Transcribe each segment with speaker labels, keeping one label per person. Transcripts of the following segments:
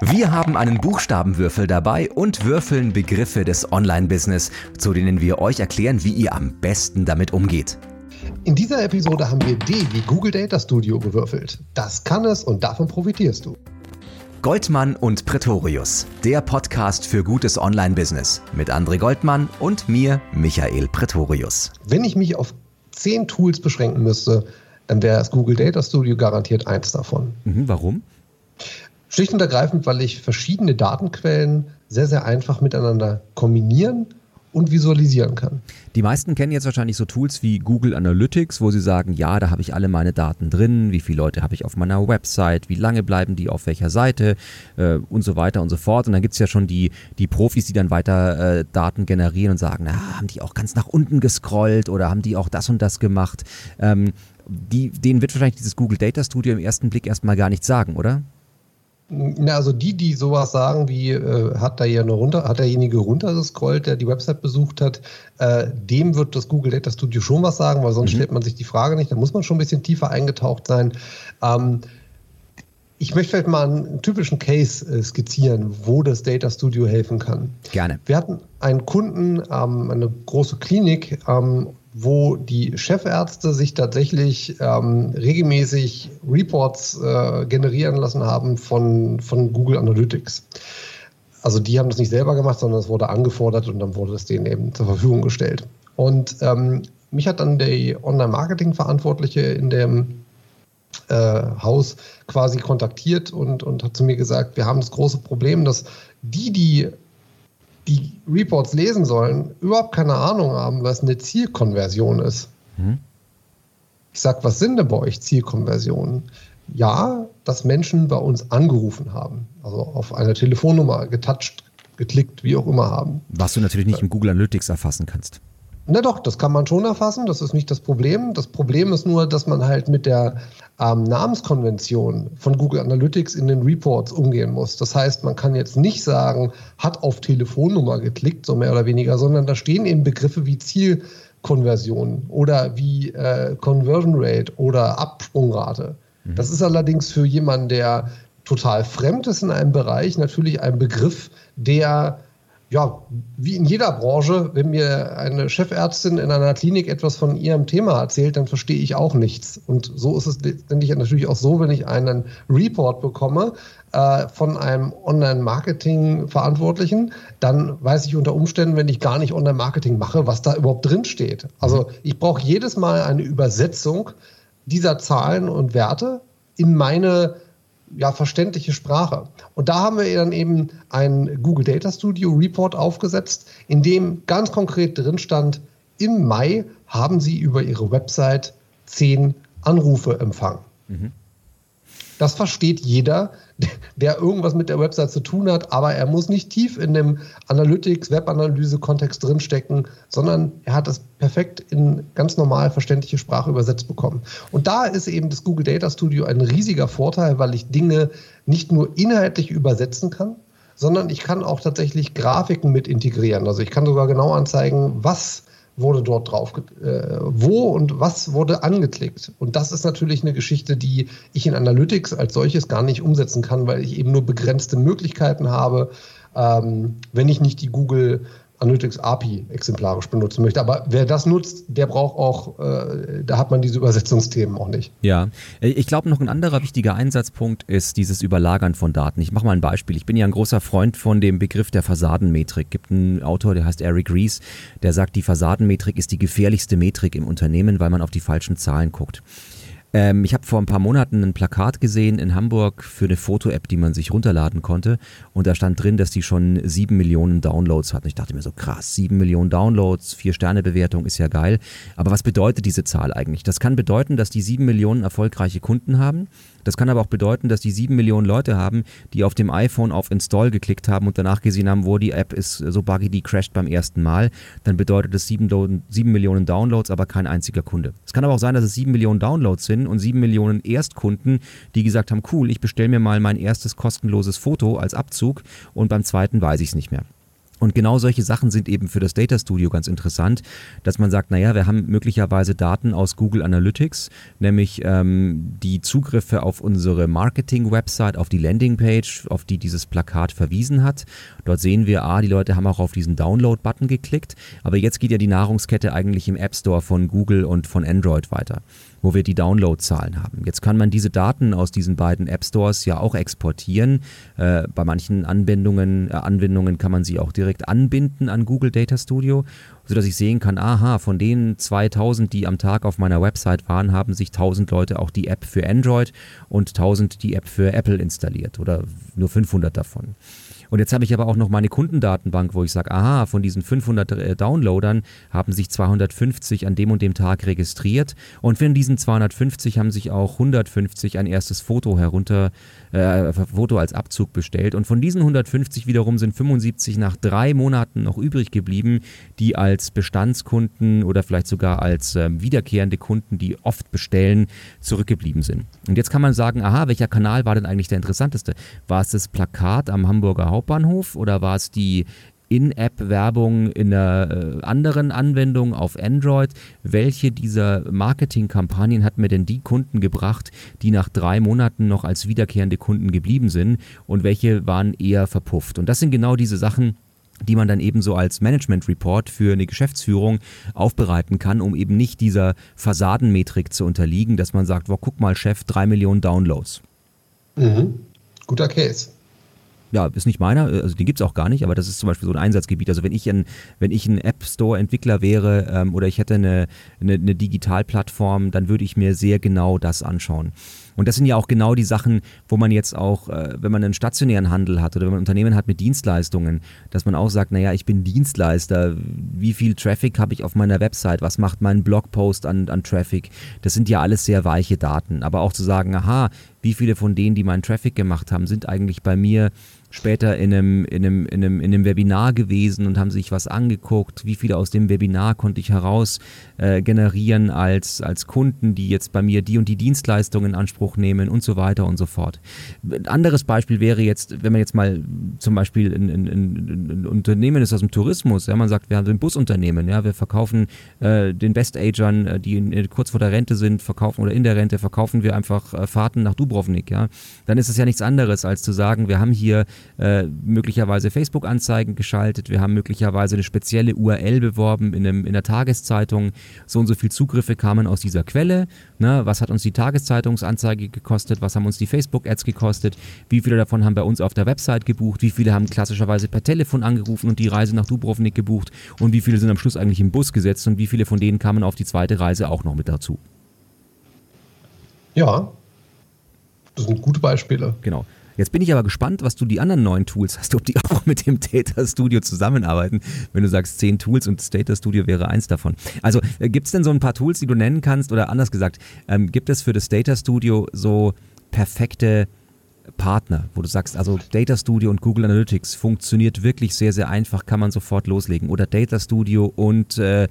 Speaker 1: Wir haben einen Buchstabenwürfel dabei und würfeln Begriffe des Online-Business, zu denen wir euch erklären, wie ihr am besten damit umgeht.
Speaker 2: In dieser Episode haben wir D wie Google Data Studio gewürfelt. Das kann es und davon profitierst du.
Speaker 1: Goldmann und Pretorius, der Podcast für gutes Online-Business mit André Goldmann und mir, Michael Pretorius.
Speaker 2: Wenn ich mich auf zehn Tools beschränken müsste, dann wäre das Google Data Studio garantiert eins davon.
Speaker 1: Mhm, warum?
Speaker 2: Schlicht und ergreifend, weil ich verschiedene Datenquellen sehr, sehr einfach miteinander kombinieren und visualisieren kann.
Speaker 1: Die meisten kennen jetzt wahrscheinlich so Tools wie Google Analytics, wo sie sagen, ja, da habe ich alle meine Daten drin, wie viele Leute habe ich auf meiner Website, wie lange bleiben die auf welcher Seite äh, und so weiter und so fort. Und dann gibt es ja schon die, die Profis, die dann weiter äh, Daten generieren und sagen, na, haben die auch ganz nach unten gescrollt oder haben die auch das und das gemacht. Ähm, die, denen wird wahrscheinlich dieses Google Data Studio im ersten Blick erstmal gar nichts sagen, oder?
Speaker 2: Na, also die, die sowas sagen wie, äh, hat da eine runter, hat derjenige runtergescrollt, der die Website besucht hat, äh, dem wird das Google Data Studio schon was sagen, weil sonst mhm. stellt man sich die Frage nicht. Da muss man schon ein bisschen tiefer eingetaucht sein. Ähm, ich möchte vielleicht mal einen typischen Case äh, skizzieren, wo das Data Studio helfen kann.
Speaker 1: Gerne.
Speaker 2: Wir hatten einen Kunden, ähm, eine große Klinik, ähm, wo die Chefärzte sich tatsächlich ähm, regelmäßig Reports äh, generieren lassen haben von, von Google Analytics. Also die haben das nicht selber gemacht, sondern es wurde angefordert und dann wurde es denen eben zur Verfügung gestellt. Und ähm, mich hat dann der Online-Marketing-Verantwortliche in dem äh, Haus quasi kontaktiert und, und hat zu mir gesagt, wir haben das große Problem, dass die, die die Reports lesen sollen, überhaupt keine Ahnung haben, was eine Zielkonversion ist. Mhm. Ich sage, was sind denn bei euch Zielkonversionen? Ja, dass Menschen bei uns angerufen haben, also auf eine Telefonnummer getoucht, geklickt, wie auch immer haben.
Speaker 1: Was du natürlich nicht im Google Analytics erfassen kannst.
Speaker 2: Na doch, das kann man schon erfassen, das ist nicht das Problem. Das Problem ist nur, dass man halt mit der ähm, Namenskonvention von Google Analytics in den Reports umgehen muss. Das heißt, man kann jetzt nicht sagen, hat auf Telefonnummer geklickt, so mehr oder weniger, sondern da stehen eben Begriffe wie Zielkonversion oder wie äh, Conversion Rate oder Absprungrate. Mhm. Das ist allerdings für jemanden, der total fremd ist in einem Bereich, natürlich ein Begriff, der ja, wie in jeder Branche, wenn mir eine Chefärztin in einer Klinik etwas von ihrem Thema erzählt, dann verstehe ich auch nichts. Und so ist es letztendlich natürlich auch so, wenn ich einen Report bekomme äh, von einem Online-Marketing-Verantwortlichen, dann weiß ich unter Umständen, wenn ich gar nicht Online-Marketing mache, was da überhaupt drin steht. Also ich brauche jedes Mal eine Übersetzung dieser Zahlen und Werte in meine ja, verständliche Sprache. Und da haben wir dann eben ein Google Data Studio Report aufgesetzt, in dem ganz konkret drin stand, im Mai haben Sie über Ihre Website zehn Anrufe empfangen. Mhm. Das versteht jeder, der irgendwas mit der Website zu tun hat, aber er muss nicht tief in dem Analytics, Webanalyse-Kontext drinstecken, sondern er hat das perfekt in ganz normal verständliche Sprache übersetzt bekommen. Und da ist eben das Google Data Studio ein riesiger Vorteil, weil ich Dinge nicht nur inhaltlich übersetzen kann, sondern ich kann auch tatsächlich Grafiken mit integrieren. Also ich kann sogar genau anzeigen, was wurde dort drauf, äh, wo und was wurde angeklickt. Und das ist natürlich eine Geschichte, die ich in Analytics als solches gar nicht umsetzen kann, weil ich eben nur begrenzte Möglichkeiten habe, ähm, wenn ich nicht die Google Analytics API exemplarisch benutzen möchte. Aber wer das nutzt, der braucht auch, äh, da hat man diese Übersetzungsthemen auch nicht.
Speaker 1: Ja, ich glaube, noch ein anderer wichtiger Einsatzpunkt ist dieses Überlagern von Daten. Ich mache mal ein Beispiel. Ich bin ja ein großer Freund von dem Begriff der Fassadenmetrik. Gibt einen Autor, der heißt Eric Ries, der sagt, die Fassadenmetrik ist die gefährlichste Metrik im Unternehmen, weil man auf die falschen Zahlen guckt. Ähm, ich habe vor ein paar Monaten ein Plakat gesehen in Hamburg für eine Foto-App, die man sich runterladen konnte. Und da stand drin, dass die schon sieben Millionen Downloads hat. Und ich dachte mir so, krass, sieben Millionen Downloads, vier Sterne-Bewertung ist ja geil. Aber was bedeutet diese Zahl eigentlich? Das kann bedeuten, dass die sieben Millionen erfolgreiche Kunden haben. Das kann aber auch bedeuten, dass die sieben Millionen Leute haben, die auf dem iPhone auf Install geklickt haben und danach gesehen haben, wo die App ist so buggy, die crasht beim ersten Mal. Dann bedeutet das sieben, Millionen Downloads, aber kein einziger Kunde. Es kann aber auch sein, dass es sieben Millionen Downloads sind und sieben Millionen Erstkunden, die gesagt haben, cool, ich bestelle mir mal mein erstes kostenloses Foto als Abzug und beim zweiten weiß ich es nicht mehr. Und genau solche Sachen sind eben für das Data Studio ganz interessant, dass man sagt, naja, wir haben möglicherweise Daten aus Google Analytics, nämlich ähm, die Zugriffe auf unsere Marketing-Website, auf die Landingpage, auf die dieses Plakat verwiesen hat. Dort sehen wir, ah, die Leute haben auch auf diesen Download-Button geklickt, aber jetzt geht ja die Nahrungskette eigentlich im App Store von Google und von Android weiter wo wir die Downloadzahlen haben. Jetzt kann man diese Daten aus diesen beiden App Stores ja auch exportieren. Äh, bei manchen Anwendungen, äh, Anwendungen kann man sie auch direkt anbinden an Google Data Studio, sodass ich sehen kann, aha, von den 2000, die am Tag auf meiner Website waren, haben sich 1000 Leute auch die App für Android und 1000 die App für Apple installiert oder nur 500 davon. Und jetzt habe ich aber auch noch meine Kundendatenbank, wo ich sage, aha, von diesen 500 äh, Downloadern haben sich 250 an dem und dem Tag registriert und von diesen 250 haben sich auch 150 ein erstes Foto herunter, äh, Foto als Abzug bestellt und von diesen 150 wiederum sind 75 nach drei Monaten noch übrig geblieben, die als Bestandskunden oder vielleicht sogar als äh, wiederkehrende Kunden, die oft bestellen, zurückgeblieben sind. Und jetzt kann man sagen, aha, welcher Kanal war denn eigentlich der interessanteste? War es das Plakat am Hamburger Haupt Hauptbahnhof oder war es die in-App-Werbung in einer äh, anderen Anwendung auf Android. Welche dieser Marketingkampagnen hat mir denn die Kunden gebracht, die nach drei Monaten noch als wiederkehrende Kunden geblieben sind und welche waren eher verpufft? Und das sind genau diese Sachen, die man dann eben so als Management Report für eine Geschäftsführung aufbereiten kann, um eben nicht dieser Fassadenmetrik zu unterliegen, dass man sagt, wow, guck mal, Chef, drei Millionen Downloads.
Speaker 2: Mhm. Guter Case
Speaker 1: ja, ist nicht meiner, äh, also den gibt es auch gar nicht, aber das ist zum Beispiel so ein Einsatzgebiet. Also wenn ich ein, wenn ich ein App Store Entwickler wäre ähm, oder ich hätte eine, eine, eine Digitalplattform, dann würde ich mir sehr genau das anschauen. Und das sind ja auch genau die Sachen, wo man jetzt auch, äh, wenn man einen stationären Handel hat oder wenn man ein Unternehmen hat mit Dienstleistungen, dass man auch sagt, naja, ich bin Dienstleister, wie viel Traffic habe ich auf meiner Website, was macht mein Blogpost an, an Traffic, das sind ja alles sehr weiche Daten. Aber auch zu sagen, aha, wie viele von denen, die meinen Traffic gemacht haben, sind eigentlich bei mir später in einem, in, einem, in, einem, in einem Webinar gewesen und haben sich was angeguckt. Wie viele aus dem Webinar konnte ich heraus äh, generieren als, als Kunden, die jetzt bei mir die und die Dienstleistungen in Anspruch nehmen und so weiter und so fort. Ein anderes Beispiel wäre jetzt, wenn man jetzt mal zum Beispiel ein, ein, ein, Unternehmen ist aus dem Tourismus, ja, man sagt, wir haben ein Busunternehmen, ja, wir verkaufen äh, den Best-Agern, äh, die in, kurz vor der Rente sind, verkaufen oder in der Rente verkaufen wir einfach äh, Fahrten nach Dubrovnik, ja. Dann ist es ja nichts anderes, als zu sagen, wir haben hier äh, möglicherweise Facebook-Anzeigen geschaltet, wir haben möglicherweise eine spezielle URL beworben in, einem, in der Tageszeitung. So und so viel Zugriffe kamen aus dieser Quelle. Ne? Was hat uns die Tageszeitungsanzeige gekostet? Was haben uns die Facebook-Ads gekostet? Wie viele davon haben bei uns auf der Website gebucht? Wie viele haben klassischerweise per Telefon angerufen und die Reise nach Dubrovnik gebucht? Und wie viele sind am Schluss eigentlich im Bus gesetzt? Und wie viele von denen kamen auf die zweite Reise auch noch mit dazu?
Speaker 2: Ja, das sind gute Beispiele.
Speaker 1: Genau. Jetzt bin ich aber gespannt, was du die anderen neuen Tools hast, ob die auch mit dem Data Studio zusammenarbeiten. Wenn du sagst zehn Tools und das Data Studio wäre eins davon. Also äh, gibt es denn so ein paar Tools, die du nennen kannst? Oder anders gesagt, ähm, gibt es für das Data Studio so perfekte Partner, wo du sagst, also Data Studio und Google Analytics funktioniert wirklich sehr, sehr einfach, kann man sofort loslegen. Oder Data Studio und äh,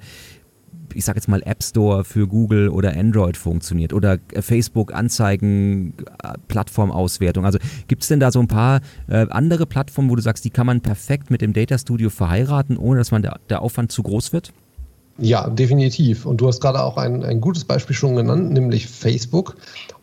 Speaker 1: ich sage jetzt mal App Store für Google oder Android funktioniert oder äh, Facebook Anzeigen äh, Plattformauswertung. Also gibt es denn da so ein paar äh, andere Plattformen, wo du sagst, die kann man perfekt mit dem Data Studio verheiraten, ohne dass man der, der Aufwand zu groß wird?
Speaker 2: Ja, definitiv. Und du hast gerade auch ein, ein gutes Beispiel schon genannt, nämlich Facebook.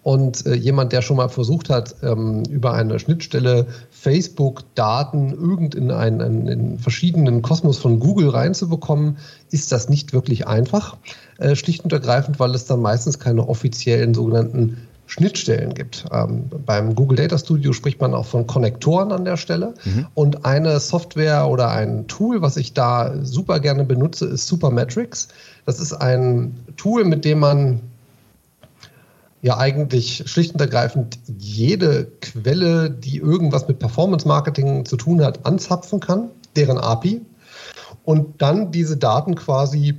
Speaker 2: Und äh, jemand, der schon mal versucht hat, ähm, über eine Schnittstelle Facebook-Daten irgend in einen, einen in verschiedenen Kosmos von Google reinzubekommen, ist das nicht wirklich einfach. Äh, schlicht und ergreifend, weil es dann meistens keine offiziellen sogenannten Schnittstellen gibt. Ähm, beim Google Data Studio spricht man auch von Konnektoren an der Stelle. Mhm. Und eine Software oder ein Tool, was ich da super gerne benutze, ist Supermetrics. Das ist ein Tool, mit dem man ja eigentlich schlicht und ergreifend jede Quelle, die irgendwas mit Performance Marketing zu tun hat, anzapfen kann, deren API. Und dann diese Daten quasi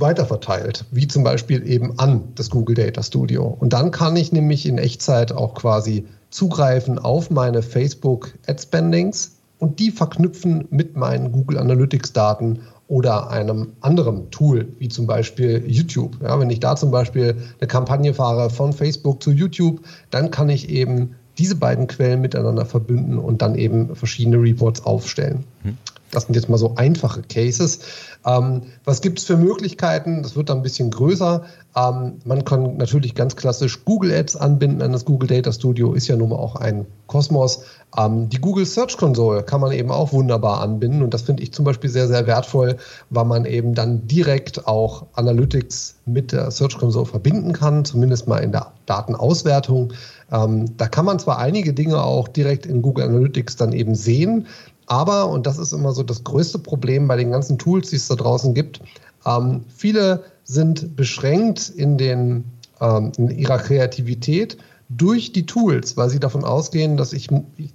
Speaker 2: weiterverteilt, wie zum Beispiel eben an das Google Data Studio. Und dann kann ich nämlich in Echtzeit auch quasi zugreifen auf meine Facebook Ad Spendings und die verknüpfen mit meinen Google Analytics Daten oder einem anderen Tool, wie zum Beispiel YouTube. Ja, wenn ich da zum Beispiel eine Kampagne fahre von Facebook zu YouTube, dann kann ich eben diese beiden Quellen miteinander verbünden und dann eben verschiedene Reports aufstellen. Hm. Das sind jetzt mal so einfache Cases. Ähm, was gibt es für Möglichkeiten? Das wird dann ein bisschen größer. Ähm, man kann natürlich ganz klassisch Google Ads anbinden an das Google Data Studio, ist ja nun mal auch ein Kosmos. Ähm, die Google Search Console kann man eben auch wunderbar anbinden und das finde ich zum Beispiel sehr, sehr wertvoll, weil man eben dann direkt auch Analytics mit der Search Console verbinden kann, zumindest mal in der Datenauswertung. Ähm, da kann man zwar einige Dinge auch direkt in Google Analytics dann eben sehen, aber, und das ist immer so das größte Problem bei den ganzen Tools, die es da draußen gibt, ähm, viele sind beschränkt in, den, ähm, in ihrer Kreativität durch die Tools, weil sie davon ausgehen, dass, ich,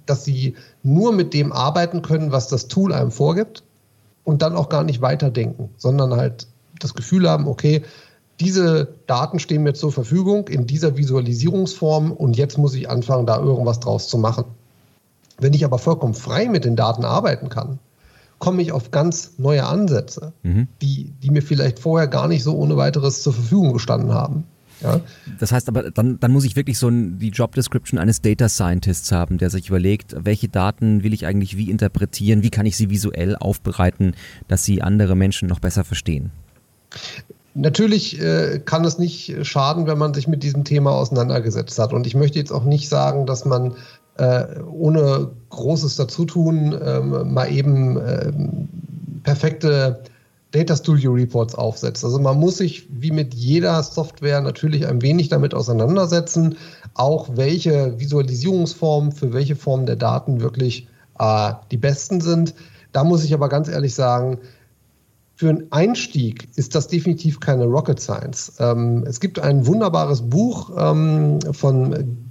Speaker 2: dass sie nur mit dem arbeiten können, was das Tool einem vorgibt und dann auch gar nicht weiterdenken, sondern halt das Gefühl haben, okay, diese Daten stehen mir zur Verfügung in dieser Visualisierungsform und jetzt muss ich anfangen, da irgendwas draus zu machen. Wenn ich aber vollkommen frei mit den Daten arbeiten kann, komme ich auf ganz neue Ansätze, mhm. die, die mir vielleicht vorher gar nicht so ohne weiteres zur Verfügung gestanden haben. Ja.
Speaker 1: Das heißt aber, dann, dann muss ich wirklich so ein, die Job Description eines Data Scientists haben, der sich überlegt, welche Daten will ich eigentlich wie interpretieren, wie kann ich sie visuell aufbereiten, dass sie andere Menschen noch besser verstehen.
Speaker 2: Natürlich äh, kann es nicht schaden, wenn man sich mit diesem Thema auseinandergesetzt hat. Und ich möchte jetzt auch nicht sagen, dass man äh, ohne großes Dazutun ähm, mal eben ähm, perfekte Data Studio Reports aufsetzt. Also man muss sich wie mit jeder Software natürlich ein wenig damit auseinandersetzen, auch welche Visualisierungsformen für welche Formen der Daten wirklich äh, die besten sind. Da muss ich aber ganz ehrlich sagen, für einen Einstieg ist das definitiv keine Rocket Science. Ähm, es gibt ein wunderbares Buch ähm, von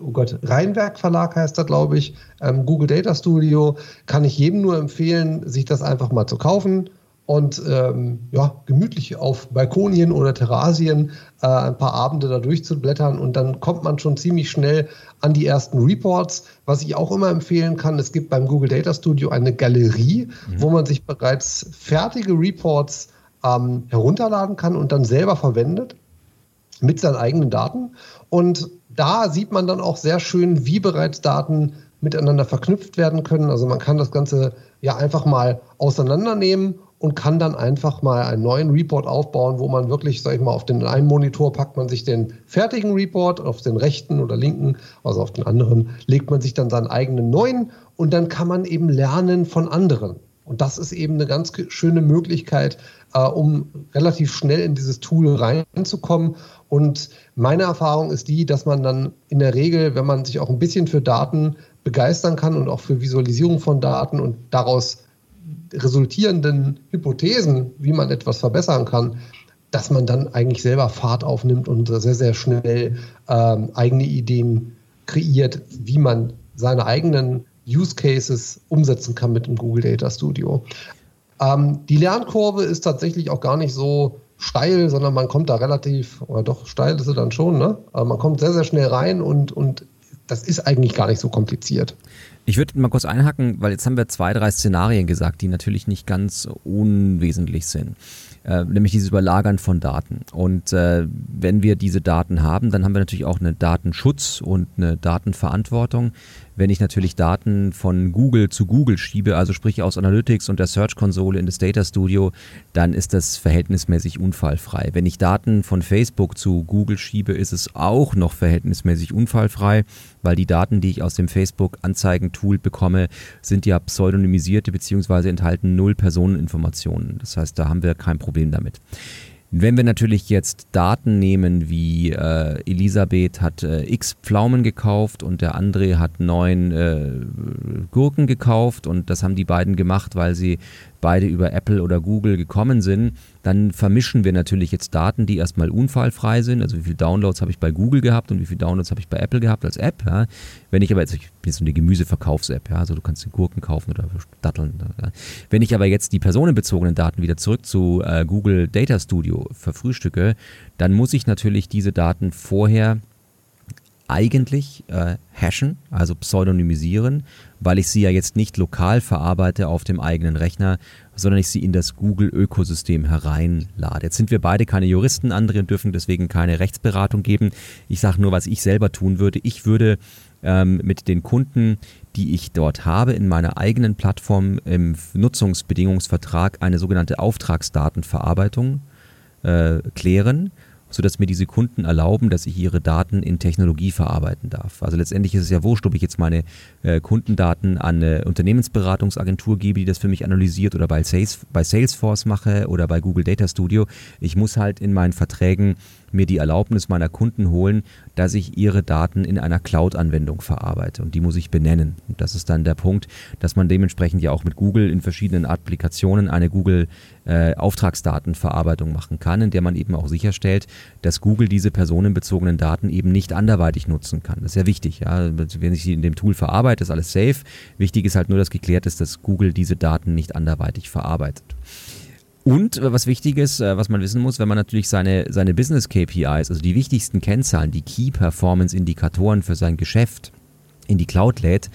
Speaker 2: oh Gott, Rheinwerk Verlag heißt das, glaube ich, ähm, Google Data Studio, kann ich jedem nur empfehlen, sich das einfach mal zu kaufen und ähm, ja, gemütlich auf Balkonien oder Terrasien äh, ein paar Abende da durchzublättern und dann kommt man schon ziemlich schnell an die ersten Reports. Was ich auch immer empfehlen kann, es gibt beim Google Data Studio eine Galerie, mhm. wo man sich bereits fertige Reports ähm, herunterladen kann und dann selber verwendet mit seinen eigenen Daten. Und da sieht man dann auch sehr schön, wie bereits Daten miteinander verknüpft werden können. Also man kann das Ganze ja einfach mal auseinandernehmen und kann dann einfach mal einen neuen Report aufbauen, wo man wirklich, sag ich mal, auf den einen Monitor packt man sich den fertigen Report, auf den rechten oder linken, also auf den anderen, legt man sich dann seinen eigenen neuen und dann kann man eben lernen von anderen. Und das ist eben eine ganz schöne Möglichkeit, äh, um relativ schnell in dieses Tool reinzukommen. Und meine Erfahrung ist die, dass man dann in der Regel, wenn man sich auch ein bisschen für Daten begeistern kann und auch für Visualisierung von Daten und daraus resultierenden Hypothesen, wie man etwas verbessern kann, dass man dann eigentlich selber Fahrt aufnimmt und sehr, sehr schnell ähm, eigene Ideen kreiert, wie man seine eigenen Use Cases umsetzen kann mit dem Google Data Studio. Ähm, die Lernkurve ist tatsächlich auch gar nicht so steil, sondern man kommt da relativ, oder doch steil ist sie dann schon, ne? Aber man kommt sehr, sehr schnell rein und, und das ist eigentlich gar nicht so kompliziert.
Speaker 1: Ich würde mal kurz einhaken, weil jetzt haben wir zwei, drei Szenarien gesagt, die natürlich nicht ganz unwesentlich sind. Äh, nämlich dieses Überlagern von Daten. Und äh, wenn wir diese Daten haben, dann haben wir natürlich auch einen Datenschutz und eine Datenverantwortung wenn ich natürlich Daten von Google zu Google schiebe, also sprich aus Analytics und der Search-Konsole in das Data Studio, dann ist das verhältnismäßig unfallfrei. Wenn ich Daten von Facebook zu Google schiebe, ist es auch noch verhältnismäßig unfallfrei, weil die Daten, die ich aus dem Facebook-Anzeigen-Tool bekomme, sind ja pseudonymisierte bzw. enthalten null Personeninformationen. Das heißt, da haben wir kein Problem damit. Wenn wir natürlich jetzt Daten nehmen, wie äh, Elisabeth hat äh, x Pflaumen gekauft und der André hat neun äh, Gurken gekauft und das haben die beiden gemacht, weil sie beide über Apple oder Google gekommen sind, dann vermischen wir natürlich jetzt Daten, die erstmal unfallfrei sind. Also wie viele Downloads habe ich bei Google gehabt und wie viele Downloads habe ich bei Apple gehabt als App. Ja. Wenn ich aber jetzt, ich bin so eine Gemüseverkaufs-App, ja, also du kannst Gurken kaufen oder Datteln. Ja. Wenn ich aber jetzt die personenbezogenen Daten wieder zurück zu äh, Google Data Studio verfrühstücke, dann muss ich natürlich diese Daten vorher eigentlich äh, hashen, also pseudonymisieren, weil ich sie ja jetzt nicht lokal verarbeite auf dem eigenen Rechner, sondern ich sie in das Google-Ökosystem hereinlade. Jetzt sind wir beide keine Juristen, andere dürfen deswegen keine Rechtsberatung geben. Ich sage nur, was ich selber tun würde. Ich würde ähm, mit den Kunden, die ich dort habe, in meiner eigenen Plattform im Nutzungsbedingungsvertrag eine sogenannte Auftragsdatenverarbeitung äh, klären sodass mir diese Kunden erlauben, dass ich ihre Daten in Technologie verarbeiten darf. Also letztendlich ist es ja wurscht, ob ich jetzt meine äh, Kundendaten an eine Unternehmensberatungsagentur gebe, die das für mich analysiert oder bei, Sales, bei Salesforce mache oder bei Google Data Studio. Ich muss halt in meinen Verträgen mir die Erlaubnis meiner Kunden holen, dass ich ihre Daten in einer Cloud-Anwendung verarbeite und die muss ich benennen. Und das ist dann der Punkt, dass man dementsprechend ja auch mit Google in verschiedenen Applikationen eine Google äh, machen kann, in der man eben auch sicherstellt, dass Google diese personenbezogenen Daten eben nicht anderweitig nutzen kann. Das ist ja wichtig. Ja? Wenn ich sie in dem Tool verarbeite, ist alles safe. Wichtig ist halt nur, dass geklärt ist, dass Google diese Daten nicht anderweitig verarbeitet. Und äh, was wichtig ist, äh, was man wissen muss, wenn man natürlich seine, seine Business KPIs, also die wichtigsten Kennzahlen, die Key Performance Indikatoren für sein Geschäft in die Cloud lädt,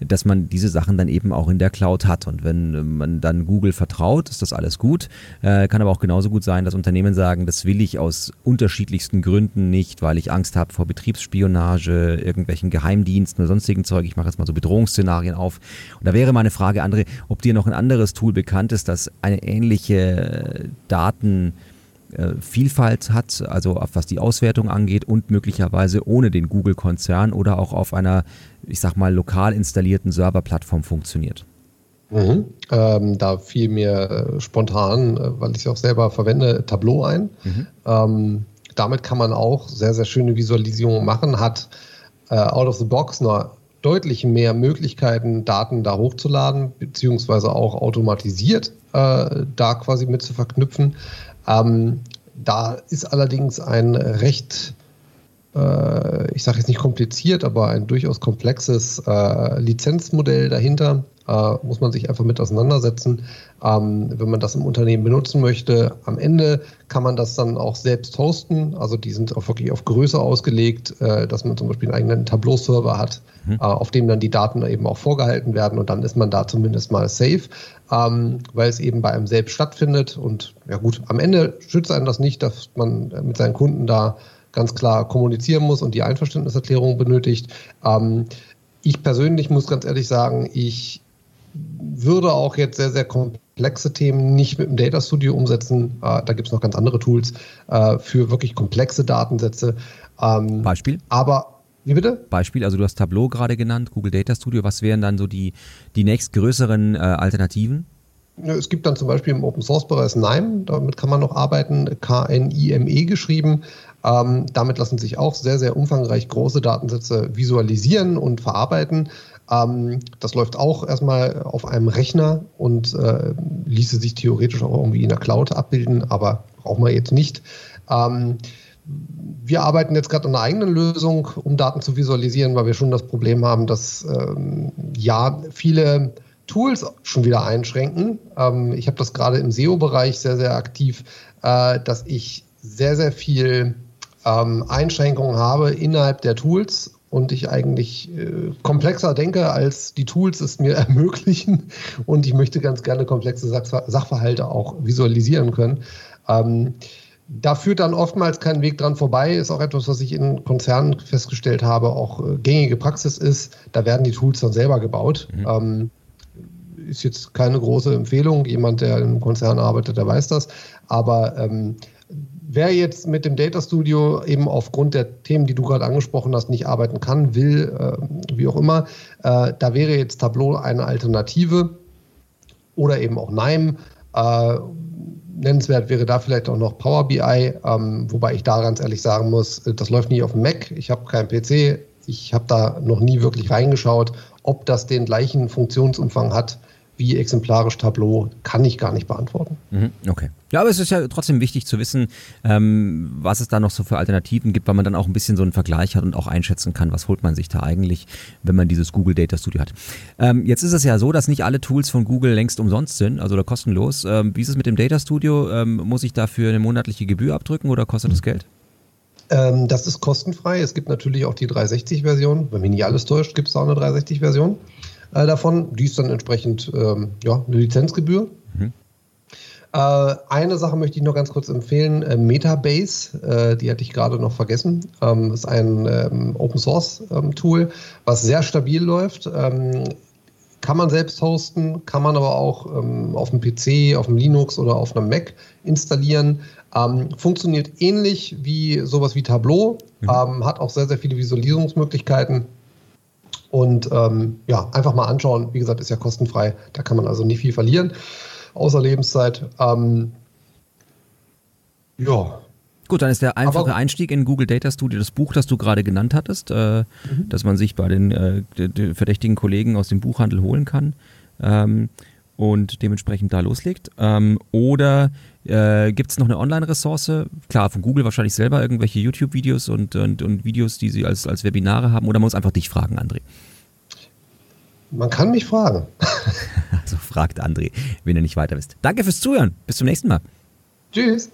Speaker 1: dass man diese Sachen dann eben auch in der Cloud hat. Und wenn man dann Google vertraut, ist das alles gut. Äh, kann aber auch genauso gut sein, dass Unternehmen sagen, das will ich aus unterschiedlichsten Gründen nicht, weil ich Angst habe vor Betriebsspionage, irgendwelchen Geheimdiensten oder sonstigen Zeug. Ich mache jetzt mal so Bedrohungsszenarien auf. Und da wäre meine Frage, André, ob dir noch ein anderes Tool bekannt ist, das eine ähnliche Daten äh, Vielfalt hat, also was die Auswertung angeht und möglicherweise ohne den Google-Konzern oder auch auf einer, ich sag mal, lokal installierten Serverplattform funktioniert.
Speaker 2: Mhm. Ähm, da fiel mir äh, spontan, äh, weil ich es auch selber verwende, Tableau ein. Mhm. Ähm, damit kann man auch sehr, sehr schöne Visualisierungen machen, hat äh, out of the box noch deutlich mehr Möglichkeiten, Daten da hochzuladen, beziehungsweise auch automatisiert äh, da quasi mit zu verknüpfen. Ähm, da ist allerdings ein recht, äh, ich sage jetzt nicht kompliziert, aber ein durchaus komplexes äh, Lizenzmodell dahinter. Äh, muss man sich einfach mit auseinandersetzen, ähm, wenn man das im Unternehmen benutzen möchte. Am Ende kann man das dann auch selbst hosten. Also die sind auch wirklich auf Größe ausgelegt, äh, dass man zum Beispiel einen eigenen Tableau-Server hat, mhm. äh, auf dem dann die Daten eben auch vorgehalten werden und dann ist man da zumindest mal safe, ähm, weil es eben bei einem selbst stattfindet. Und ja gut, am Ende schützt einen das nicht, dass man mit seinen Kunden da ganz klar kommunizieren muss und die Einverständniserklärung benötigt. Ähm, ich persönlich muss ganz ehrlich sagen, ich würde auch jetzt sehr, sehr komplexe Themen nicht mit dem Data Studio umsetzen. Äh, da gibt es noch ganz andere Tools äh, für wirklich komplexe Datensätze.
Speaker 1: Ähm, Beispiel?
Speaker 2: Aber wie bitte?
Speaker 1: Beispiel, also du hast Tableau gerade genannt, Google Data Studio. Was wären dann so die, die nächstgrößeren äh, Alternativen?
Speaker 2: Es gibt dann zum Beispiel im Open Source Bereich NIME, damit kann man noch arbeiten, K-N-I-M-E geschrieben. Ähm, damit lassen sich auch sehr, sehr umfangreich große Datensätze visualisieren und verarbeiten. Ähm, das läuft auch erstmal auf einem Rechner und äh, ließe sich theoretisch auch irgendwie in der Cloud abbilden, aber brauchen wir jetzt nicht. Ähm, wir arbeiten jetzt gerade an einer eigenen Lösung, um Daten zu visualisieren, weil wir schon das Problem haben, dass ähm, ja viele Tools schon wieder einschränken. Ähm, ich habe das gerade im SEO-Bereich sehr, sehr aktiv, äh, dass ich sehr, sehr viel ähm, Einschränkungen habe innerhalb der Tools und ich eigentlich äh, komplexer denke, als die Tools es mir ermöglichen. Und ich möchte ganz gerne komplexe Sachverhalte auch visualisieren können. Ähm, da führt dann oftmals kein Weg dran vorbei, ist auch etwas, was ich in Konzernen festgestellt habe, auch äh, gängige Praxis ist. Da werden die Tools dann selber gebaut. Mhm. Ähm, ist jetzt keine große Empfehlung. Jemand, der im Konzern arbeitet, der weiß das. Aber ähm, Wer jetzt mit dem Data Studio eben aufgrund der Themen, die du gerade angesprochen hast, nicht arbeiten kann, will, äh, wie auch immer, äh, da wäre jetzt Tableau eine Alternative oder eben auch NIME. Äh, nennenswert wäre da vielleicht auch noch Power BI, ähm, wobei ich da ganz ehrlich sagen muss, äh, das läuft nie auf dem Mac. Ich habe keinen PC. Ich habe da noch nie wirklich reingeschaut, ob das den gleichen Funktionsumfang hat wie exemplarisch Tableau, kann ich gar nicht beantworten.
Speaker 1: Mhm, okay. Ja, aber es ist ja trotzdem wichtig zu wissen, ähm, was es da noch so für Alternativen gibt, weil man dann auch ein bisschen so einen Vergleich hat und auch einschätzen kann, was holt man sich da eigentlich, wenn man dieses Google Data Studio hat. Ähm, jetzt ist es ja so, dass nicht alle Tools von Google längst umsonst sind, also oder kostenlos. Ähm, wie ist es mit dem Data Studio? Ähm, muss ich dafür eine monatliche Gebühr abdrücken oder kostet das Geld?
Speaker 2: Ähm, das ist kostenfrei. Es gibt natürlich auch die 360-Version. Wenn mich nicht alles täuscht, gibt es auch eine 360-Version äh, davon. Die ist dann entsprechend ähm, ja, eine Lizenzgebühr. Mhm. Äh, eine Sache möchte ich noch ganz kurz empfehlen: äh, Metabase, äh, die hatte ich gerade noch vergessen. Ähm, ist ein ähm, Open Source ähm, Tool, was sehr stabil läuft. Ähm, kann man selbst hosten, kann man aber auch ähm, auf dem PC, auf dem Linux oder auf einem Mac installieren. Ähm, funktioniert ähnlich wie sowas wie Tableau, mhm. ähm, hat auch sehr, sehr viele Visualisierungsmöglichkeiten. Und ähm, ja, einfach mal anschauen. Wie gesagt, ist ja kostenfrei. Da kann man also nicht viel verlieren, außer Lebenszeit. Ähm,
Speaker 1: ja, Gut, dann ist der einfache Aber Einstieg in Google Data Studio das Buch, das du gerade genannt hattest, äh, mhm. dass man sich bei den äh, verdächtigen Kollegen aus dem Buchhandel holen kann ähm, und dementsprechend da loslegt. Ähm, oder äh, gibt es noch eine Online-Ressource? Klar, von Google wahrscheinlich selber irgendwelche YouTube-Videos und, und, und, Videos, die sie als, als Webinare haben. Oder man muss einfach dich fragen, André.
Speaker 2: Man kann mich fragen.
Speaker 1: also fragt André, wenn ihr nicht weiter wisst. Danke fürs Zuhören. Bis zum nächsten Mal.
Speaker 2: Tschüss.